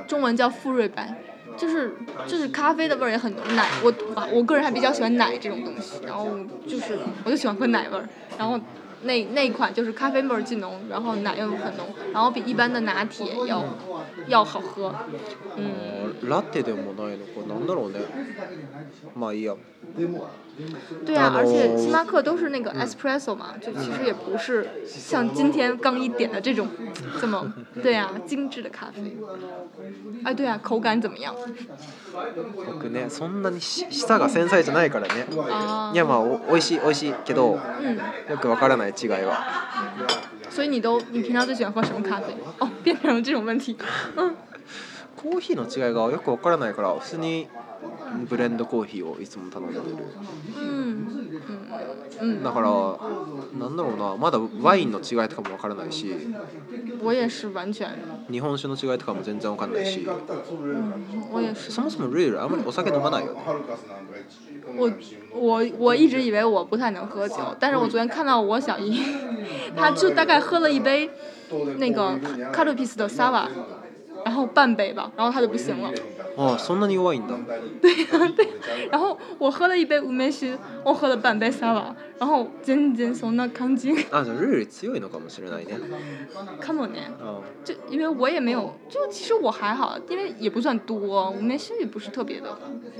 A: 中文叫馥瑞白。就是就是咖啡的味儿也很浓奶我我我个人还比较喜欢奶这种东西然后就是我就喜欢喝奶味儿然后那那款就是咖啡味儿既浓然后奶又很浓然后比一般的拿铁要要好喝嗯。对
B: 呀，
A: 而且星巴克都是那个 espresso 嘛，就其实也不是像今天刚一点的这种，这么对呀精致的咖啡。哎，对呀，口感怎么样？
B: 僕ね、そんなに舌が繊細じゃないからね。いやまあ、おしいしいけど。よくわからない違いは。
A: 所以你都你平常最喜欢喝什么咖啡？哦，变成了这种问题。嗯。
B: コーヒーの違いがよく分からないから普通にブレンドコーヒーをいつも頼んでる、
A: うんうんうん、
B: だからなんだろうなまだワインの違いとかも分からないし日本酒の違いとかも全然分かんないし、そもそもルールあんまりお酒飲まないよね
A: 我我我一直以为我不太能喝酒，但是我昨天看到我小姨，她就大概喝了一杯那个卡鲁皮斯的萨瓦。然后半杯吧，然后他就不行了。
B: 哦，そんなに弱いんだ。
A: 对呀对，然后我喝了一杯无名勋，我喝了半杯沙瓦，然后渐渐从那康进。
B: 啊，じゃ、やっぱ強いのかもしれないね。
A: 可能ね。
B: 啊。
A: 就因为我也没有，就其实我还好，因为也不算多，无名勋也不是特别的，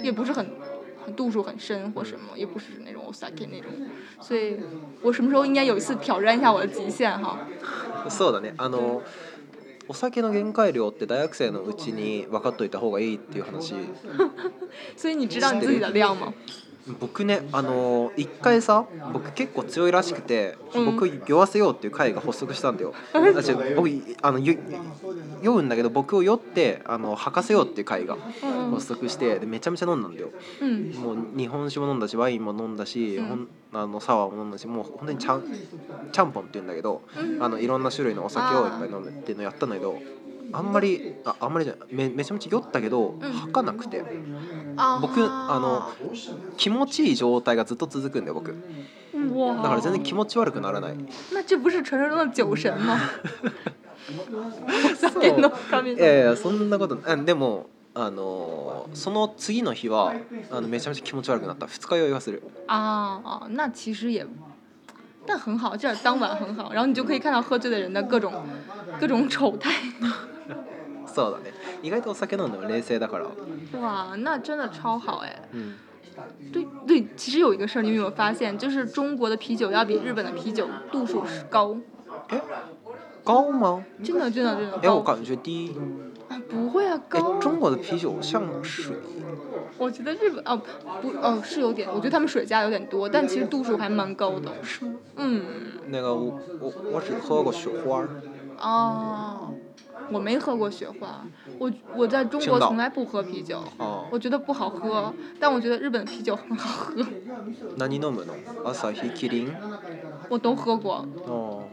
A: 也不是很，度数很深或什么，也不是那种萨克那种，所以我什么时候应该有一次挑战一下我的极限哈。
B: そうだね、あの。お酒の限界量って大学生のうちに分かっといた方がいいっていう話
A: 所以你知道你自己的量吗？
B: 僕ねあの一回さ僕結構強いらしくて、
A: うん
B: 僕酔わせようっていう会が発足したんだよ私僕あの酔うんだけど僕を酔ってあの吐かせようっていう会が発足してでめちゃめちゃ飲んだんだよ
A: うん
B: もう日本酒も飲んだしワインも飲んだし、
A: うん
B: あのサワーも飲んだしもう本当にちゃんちゃんぽんって言うんだけどあのいろんな種類のお酒をいっぱい飲むっていうのをやったんだけどあんまりああんまりじゃめめちゃめちゃ酔ったけど吐かなくて僕あの気持ちいい状態がずっと続くんで僕だから全然気持ち悪くならない
A: 那这不是传说中的酒神吗酒の神
B: いやいやそんなことでもあのその次の日はあのめちゃめちゃ気持ち悪くなった二日酔いはする
A: ああ那其实也但很好，这当晚很好，然后你就可以看到喝醉的人的各种各种丑态。
B: そうだね。意外，你酒喝呢吗？冷静，だから。
A: 哇，那真的超好哎。
B: 嗯。
A: 对对，其实有一个事儿，你有没有发现，就是中国的啤酒要比日本的啤酒度数是高。
B: 哎。高吗？
A: 真的，真的，真的。
B: 哎，我感觉低。
A: 啊，不会啊，高。
B: 中国的啤酒像水。
A: 我觉得日本哦不哦是有点，我觉得他们水加有点多，但其实度数还蛮高的。
B: 是吗？
A: 嗯。
B: 那个我我我只喝过雪花
A: 哦。我没喝过雪花，我我在中国从来不喝啤酒，我觉得不好喝，但我觉得日本啤酒很好喝。
B: 那弄
A: 我都喝过。
B: 哦。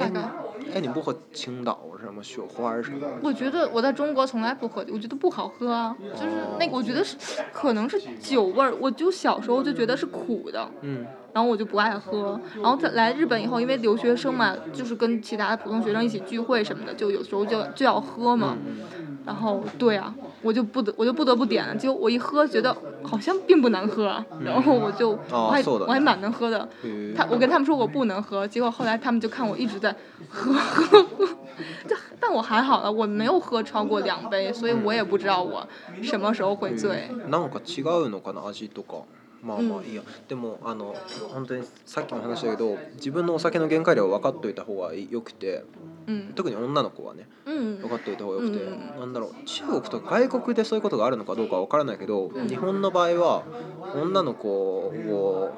B: 哎，你不喝青岛什么雪花什么？
A: 我觉得我在中国从来不喝，我觉得不好喝，啊，就是那我觉得是可能是酒味儿，我就小时候就觉得是苦的。
B: 嗯。
A: 然后我就不爱喝，然后在来日本以后，因为留学生嘛，就是跟其他的普通学生一起聚会什么的，就有时候就就要喝嘛。然后对啊，我就不得我就不得不点，结果我一喝觉得好像并不难喝，然后我就我还我还蛮能喝的。他我跟他们说我不能喝，结果后来他们就看我一直在。喝，但我还好了，我没有喝超过两杯，所以我也不知道我什么时候会醉。
B: なんか違うのかな味とか。まあまあいいや、でもあの本当にさっきも話したけど自分のお酒の限界量分かっといた方がよくて、
A: うん、
B: 特に女の子はね、
A: うん、
B: 分かっといた方がよくて、
A: うん、
B: なんだろう中国とか外国でそういうことがあるのかどうかは分からないけど、日本の場合は女の子を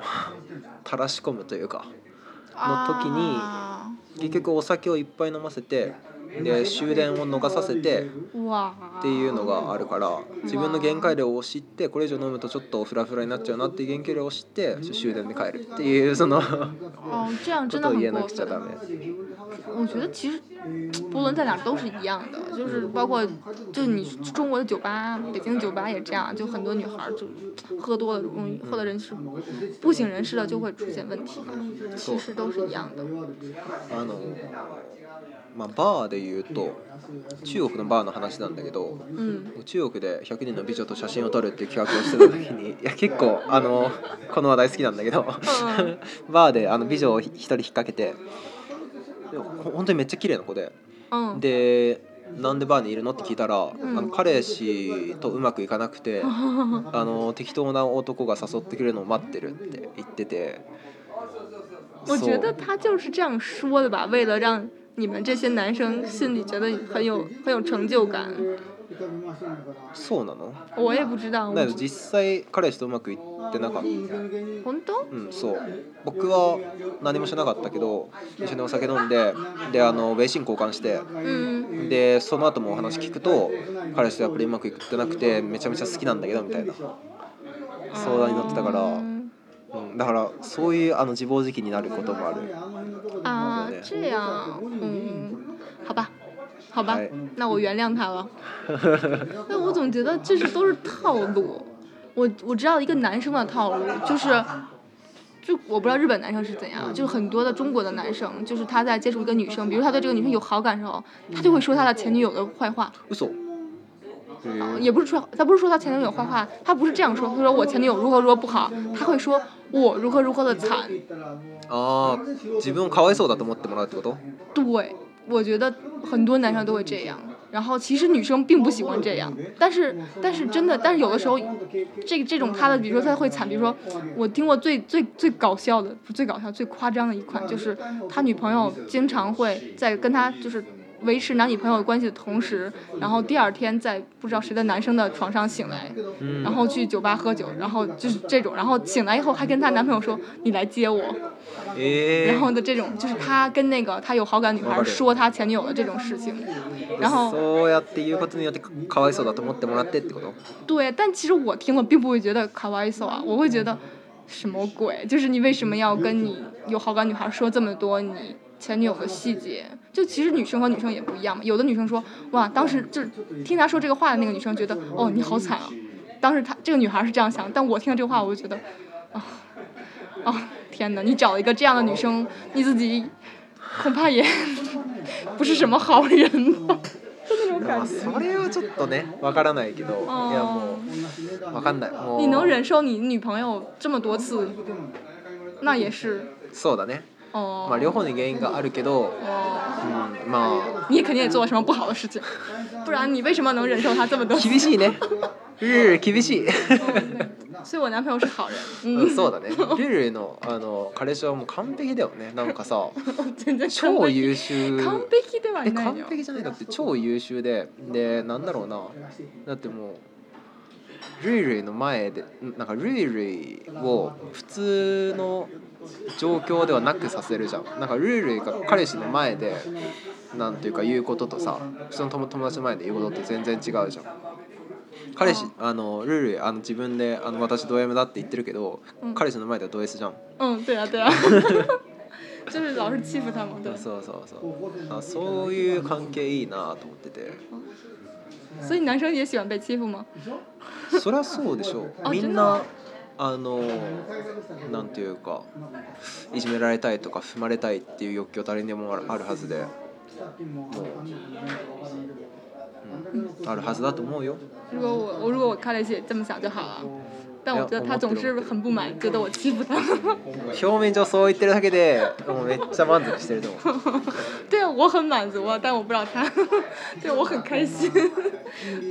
B: 垂 らし込むというか。時に結局お酒をいっぱい飲ませてで終電を逃させてっていうのがあるから自分の限界量を知ってこれ以上飲むとちょっとフラフラになっちゃうなっていう限界量を知って終電で帰るっていうそのこと言えなくちゃダメ。
A: 我觉得其实不论在哪都是一样的，就是包括就你中国的酒吧，北京的酒吧也这样，就很多女孩就喝多了容易喝的人是不省人事的，就会出现问题。其实都是一样的。
B: まあ、バーでいうと中国のバーの話なんだけど、
A: うん、
B: 中国で100人の美女と写真を撮るっていう企画をしてた時にいや結構あのこの話題好きなんだけど バーであの美女を一人引っ掛けて本当にめっちゃ綺麗な子で、
A: うん、
B: でなんでバーにいるのって聞いたら、う
A: ん、
B: あの彼氏とうまくいかなくて あの適当な男が誘ってくれるのを待ってるって言ってて。
A: 我觉得他就是这样说的吧，为了让你们这些男生心里觉得很有很有成就感。
B: そうなの
A: 我也不知道。
B: な実際彼氏とうまくいってなかった。
A: 本当？
B: うんそう僕は何もしなかったけど一緒にお酒飲んでであのシン交換して、
A: うん、
B: でその後もお話聞くと彼氏とやっぱりうまくいってなくてめちゃめちゃ好きなんだけどみたいな相談になってたから、うん、だからそういうあの自暴自棄になることもある。
A: 啊，这样，嗯，好吧，好吧，那我原谅他了。但我总觉得这是都是套路。我我知道一个男生的套路，就是，就我不知道日本男生是怎样，就是很多的中国的男生，就是他在接触一个女生，比如他对这个女生有好感时候，他就会说他的前女友的坏话。也不是说他不是说他前女友坏话，他不是这样说，他说我前女友如何如何不好，他会说我如何如何的惨。
B: 哦，自分可哀そだと思ってもらうってこと？
A: 对，我觉得很多男生都会这样，然后其实女生并不喜欢这样，但是但是真的，但是有的时候，这这种他的比如说他会惨，比如说我听过最最最搞笑的，不最搞笑最夸张的一款就是他女朋友经常会在跟他就是。维持男女朋友关系的同时，然后第二天在不知道谁的男生的床上醒来，然后去酒吧喝酒，然后就是这种，然后醒来以后还跟她男朋友说你来接我，然后的这种就是他跟那个他有好感女孩说他前女友的这种事情，然后对，但其实我听了并不会觉得卡哇伊 s 啊，我会觉得什么鬼？就是你为什么要跟你有好感女孩说这么多你？前女友的细节，就其实女生和女生也不一样嘛。有的女生说，哇，当时就是听她说这个话的那个女生觉得，哦，你好惨啊。当时她这个女孩是这样想，但我听到这话，我就觉得，啊，啊，天哪，你找一个这样的女生，你自己恐怕也 不是什么好人吧，
B: 就那种感觉。それはちょっとね、からないけど、いやもうかんない、もう。
A: 你能忍受你女朋友这么多次，那也是。
B: そうだね。まあ両方に原因があるけど、うんまあ
A: 你肯定做了什么不好的事情，不然你为什么能忍受他这么多？
B: 厳しいね。ルール厳しい。
A: 所以我男朋友是好人。
B: そうだね。ルールのあの彼氏はもう完璧だよね。なんかさ、超優秀。
A: 完璧ではない
B: 完璧じゃないだって超優秀で、でなんだろうな、だってもう。ルイルイの前でなんかルイルイを普通の状況ではなくさせるじゃんなんかルールが彼氏の前でなんていうか言うこととさ普通の友達の前で言うことって全然違うじゃん彼氏あのルールあの自分であの私ド M だって言ってるけど、彼氏の前ではド S じゃん
A: 嗯，对啊，对啊，
B: そうそうそうあそういう関係いいなと思ってて
A: 所以男生也喜欢被欺负吗？
B: そりゃそうでしょみんなあのなんていうかいじめられたいとか踏まれたいっていう欲求誰にでもあるはずでう、ん、あるはずだと思うよ。
A: 如果我如果我开了一些这么想就好了。但我觉得他总是很不满，觉得我欺负他。
B: 表面上そう言ってるだけで、もうめっちゃ満足してると思う。
A: 对啊，我很满足，但我不知道他，对我很开心。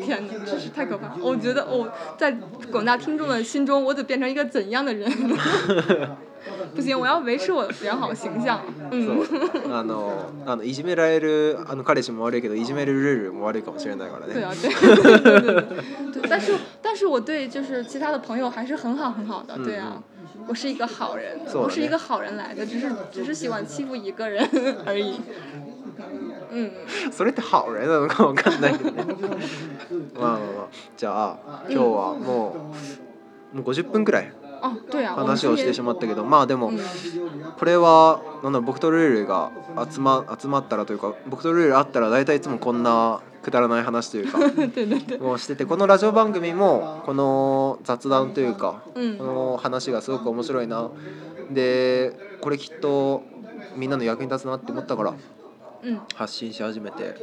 A: 天哪，真是太可怕！我觉得，我，在广大听众的心中，我得变成一个怎样的人？不行，我要维持我良好形象。嗯。
B: 对啊，
A: 对 啊，对啊，对 啊。对对啊，对啊，对啊。对啊，对啊，对对啊。对对啊，对啊，对啊。对
B: 啊，对啊，对啊，对啊。对啊，对对啊，对啊。对啊，对啊，对啊，对啊。对啊，对啊，对啊，对啊。对啊，对啊，对啊，对啊。对
A: 啊，对啊，对
B: 話をしてしまったけどまあでもこれはなんだ僕とルールが集ま集まったらというか僕とルールあったら大体いつもこんなくだらない話というかを しててこのラジオ番組もこの雑談というかこの話がすごく面白いなでこれきっとみんなの役に立つなって思ったから
A: うん、
B: 発信し始めて、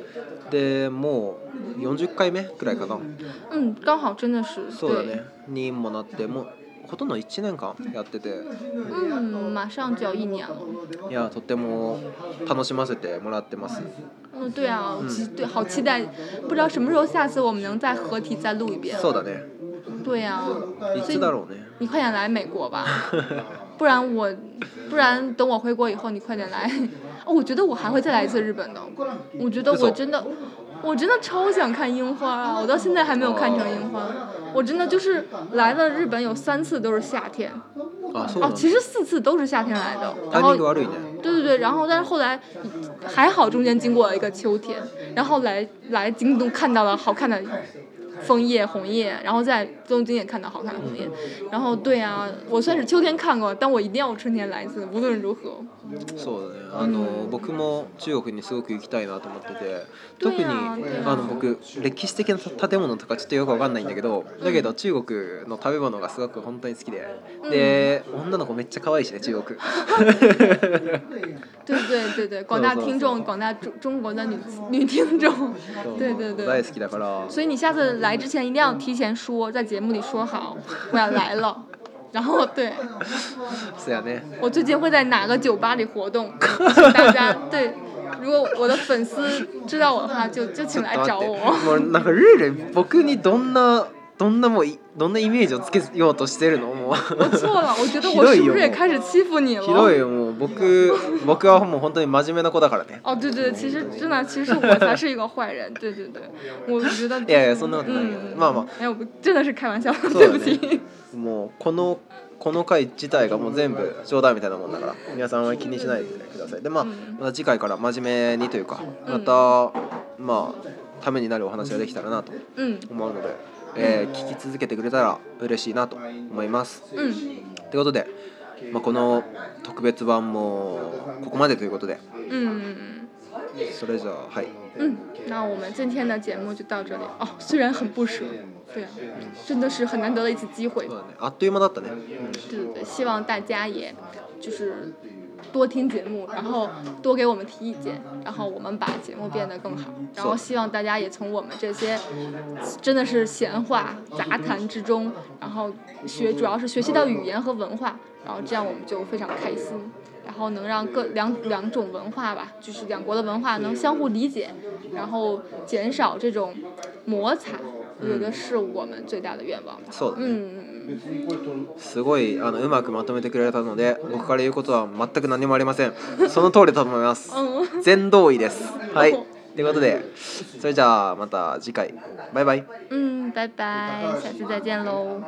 B: でもう40回目くらいかな
A: うん刚好真的是
B: そうだねにもなってもほとんど一年間やってて。
A: 嗯，马上就要一年了。
B: いや、とても楽しませてもらってます。
A: 嗯，对啊，对，好期待，不知道什么时候下次我们能再合体再录一遍。
B: そうだね。
A: 对啊，
B: 所以
A: 你快点来美国吧，不然我，不然等我回国以后你快点来。哦，我觉得我还会再来一次日本的，我觉得我真的，我真的超想看樱花啊！我到现在还没有看成樱花。我真的就是来了日本有三次都是夏天，哦，其实四次都是夏天来的。然后对对对，然后但是后来还好中间经过了一个秋天，然后来来京都看到了好看的枫叶红叶，然后在东京也看到好看的红叶，然后对啊，我算是秋天看过，但我一定要春天来一次，无论如何。
B: そうだねあの、うん、僕も中国にすごく行きたいなと思ってて特にあの僕歴史的な建物とかちょっとよく分かんないんだけど、だけど中国の食べ物がすごく本当に好きで、うん、で女の子めっちゃ可愛いしね中国。
A: 对对对对，广大听众，广大中中国的女女听众，对对对。所以你下次来之前一定要提前说，在节目里说好，我要来了。然后对，我最近会在哪个酒吧里活动？大家对，如果我的粉丝知道我的话，就就请来找我。
B: 我那个人，不跟你懂呢。どんなもうどんなイメージをつけようとしてるのもう
A: 我错了我
B: ひどいよもう僕 僕はもう本当に真面目な子だからね
A: あ 对对其实真的其实我才是一个坏人对对对我觉得
B: いやいやそんなことないまあまあ
A: いや我真的是开玩笑、对不起
B: もうこのこの回自体がもう全部冗談みたいなもんだから皆さんは気にしないでくださいでまあ、また次回から真面目にというかまた、まあためになるお話ができたらなと思うので、えー、聞き続けてくれたら嬉しいなと思います。と、うん、いうことで、まあ、この特別版もここまでということで。
A: うん
B: それじゃあはい。
A: 嗯，那我们今天的节目就到这里哦。虽然很不舍，对啊，真的是很难得的一次机会。
B: あっという間だったね。
A: 对对对，希望大家也就是多听节目，然后多给我们提意见，然后我们把节目变得更好。然后希望大家也从我们这些真的是闲话杂谈之中，然后学主要是学习到语言和文化，然后这样我们就非常开心，然后能让各两两种文化吧，就是两国的文化能相互理解，然后减少这种摩擦。我觉得是我们最大的願望吧。
B: そうだね、すごいあのうまくまとめてくれたので僕から言うことは全く何もありません その通りだと思います全同意ですはいということでそれじゃあまた次回バイバイ
A: うんバイバイ下次再见喽